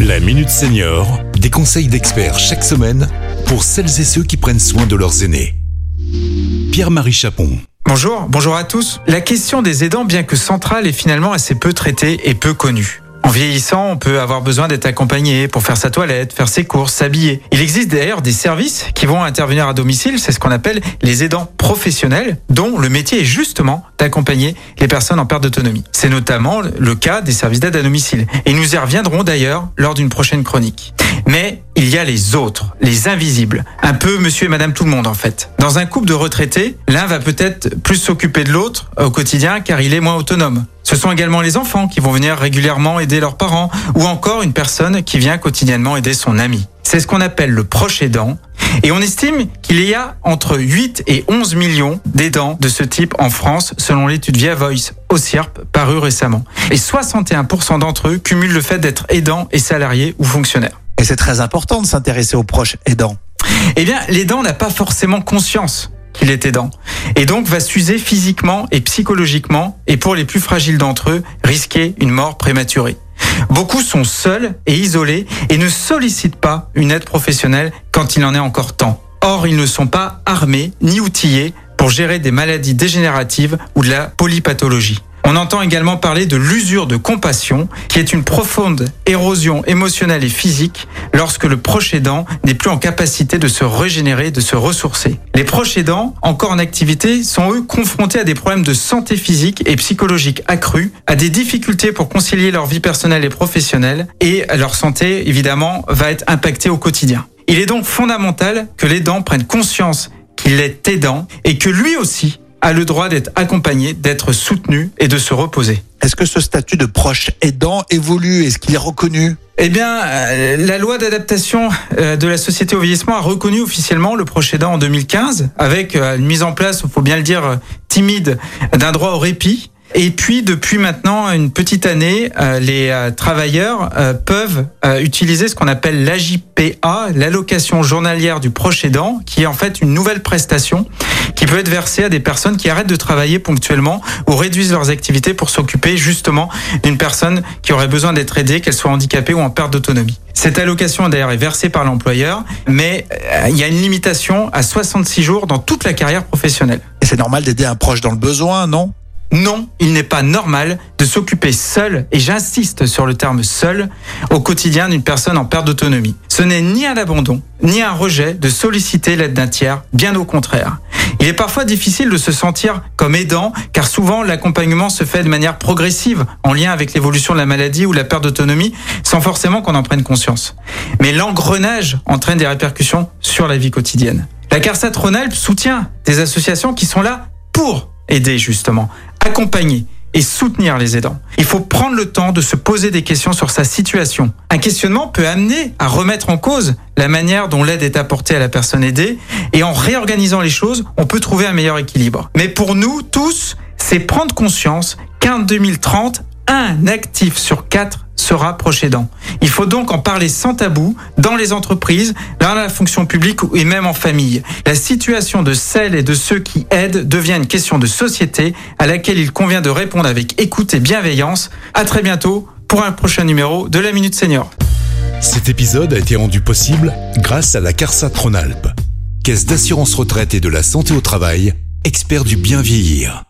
La Minute Senior, des conseils d'experts chaque semaine pour celles et ceux qui prennent soin de leurs aînés. Pierre-Marie Chapon. Bonjour, bonjour à tous. La question des aidants, bien que centrale, est finalement assez peu traitée et peu connue. En vieillissant, on peut avoir besoin d'être accompagné pour faire sa toilette, faire ses courses, s'habiller. Il existe d'ailleurs des services qui vont intervenir à domicile, c'est ce qu'on appelle les aidants professionnels, dont le métier est justement d'accompagner les personnes en perte d'autonomie. C'est notamment le cas des services d'aide à domicile. Et nous y reviendrons d'ailleurs lors d'une prochaine chronique. Mais il y a les autres, les invisibles. Un peu monsieur et madame tout le monde en fait. Dans un couple de retraités, l'un va peut-être plus s'occuper de l'autre au quotidien car il est moins autonome. Ce sont également les enfants qui vont venir régulièrement aider leurs parents ou encore une personne qui vient quotidiennement aider son ami. C'est ce qu'on appelle le proche aidant. Et on estime qu'il y a entre 8 et 11 millions d'aidants de ce type en France, selon l'étude Via Voice au CIRP parue récemment. Et 61% d'entre eux cumulent le fait d'être aidants et salariés ou fonctionnaires. Et c'est très important de s'intéresser aux proches aidants. Eh bien, l'aidant n'a pas forcément conscience qu'il est aidant. Et donc va s'user physiquement et psychologiquement et pour les plus fragiles d'entre eux, risquer une mort prématurée. Beaucoup sont seuls et isolés et ne sollicitent pas une aide professionnelle quand il en est encore temps. Or, ils ne sont pas armés ni outillés pour gérer des maladies dégénératives ou de la polypathologie. On entend également parler de l'usure de compassion, qui est une profonde érosion émotionnelle et physique lorsque le proche aidant n'est plus en capacité de se régénérer, de se ressourcer. Les proches aidants, encore en activité, sont eux confrontés à des problèmes de santé physique et psychologique accrus, à des difficultés pour concilier leur vie personnelle et professionnelle, et leur santé, évidemment, va être impactée au quotidien. Il est donc fondamental que l'aidant prenne conscience qu'il est aidant et que lui aussi a le droit d'être accompagné, d'être soutenu et de se reposer. Est-ce que ce statut de proche aidant évolue? Est-ce qu'il est reconnu? Eh bien, euh, la loi d'adaptation euh, de la société au vieillissement a reconnu officiellement le proche aidant en 2015, avec euh, une mise en place, il faut bien le dire, timide, d'un droit au répit et puis depuis maintenant une petite année, euh, les euh, travailleurs euh, peuvent utiliser ce qu'on appelle l'AJPA, l'allocation journalière du proche aidant, qui est en fait une nouvelle prestation qui peut être versée à des personnes qui arrêtent de travailler ponctuellement ou réduisent leurs activités pour s'occuper justement d'une personne qui aurait besoin d'être aidée, qu'elle soit handicapée ou en perte d'autonomie. Cette allocation d'ailleurs est versée par l'employeur, mais il y a une limitation à 66 jours dans toute la carrière professionnelle. Et c'est normal d'aider un proche dans le besoin, non? Non, il n'est pas normal de s'occuper seul, et j'insiste sur le terme seul, au quotidien d'une personne en perte d'autonomie. Ce n'est ni un abandon, ni un rejet de solliciter l'aide d'un tiers, bien au contraire. Il est parfois difficile de se sentir comme aidant, car souvent l'accompagnement se fait de manière progressive, en lien avec l'évolution de la maladie ou la perte d'autonomie, sans forcément qu'on en prenne conscience. Mais l'engrenage entraîne des répercussions sur la vie quotidienne. La CARSAT Rhône-Alpes soutient des associations qui sont là pour aider justement, accompagner et soutenir les aidants. Il faut prendre le temps de se poser des questions sur sa situation. Un questionnement peut amener à remettre en cause la manière dont l'aide est apportée à la personne aidée et en réorganisant les choses, on peut trouver un meilleur équilibre. Mais pour nous tous, c'est prendre conscience qu'en 2030, un actif sur quatre sera proche. Il faut donc en parler sans tabou dans les entreprises, dans la fonction publique et même en famille. La situation de celles et de ceux qui aident devient une question de société à laquelle il convient de répondre avec écoute et bienveillance. À très bientôt pour un prochain numéro de la Minute Senior. Cet épisode a été rendu possible grâce à la CARSA Tronalp, Caisse d'assurance retraite et de la santé au travail, expert du bien vieillir.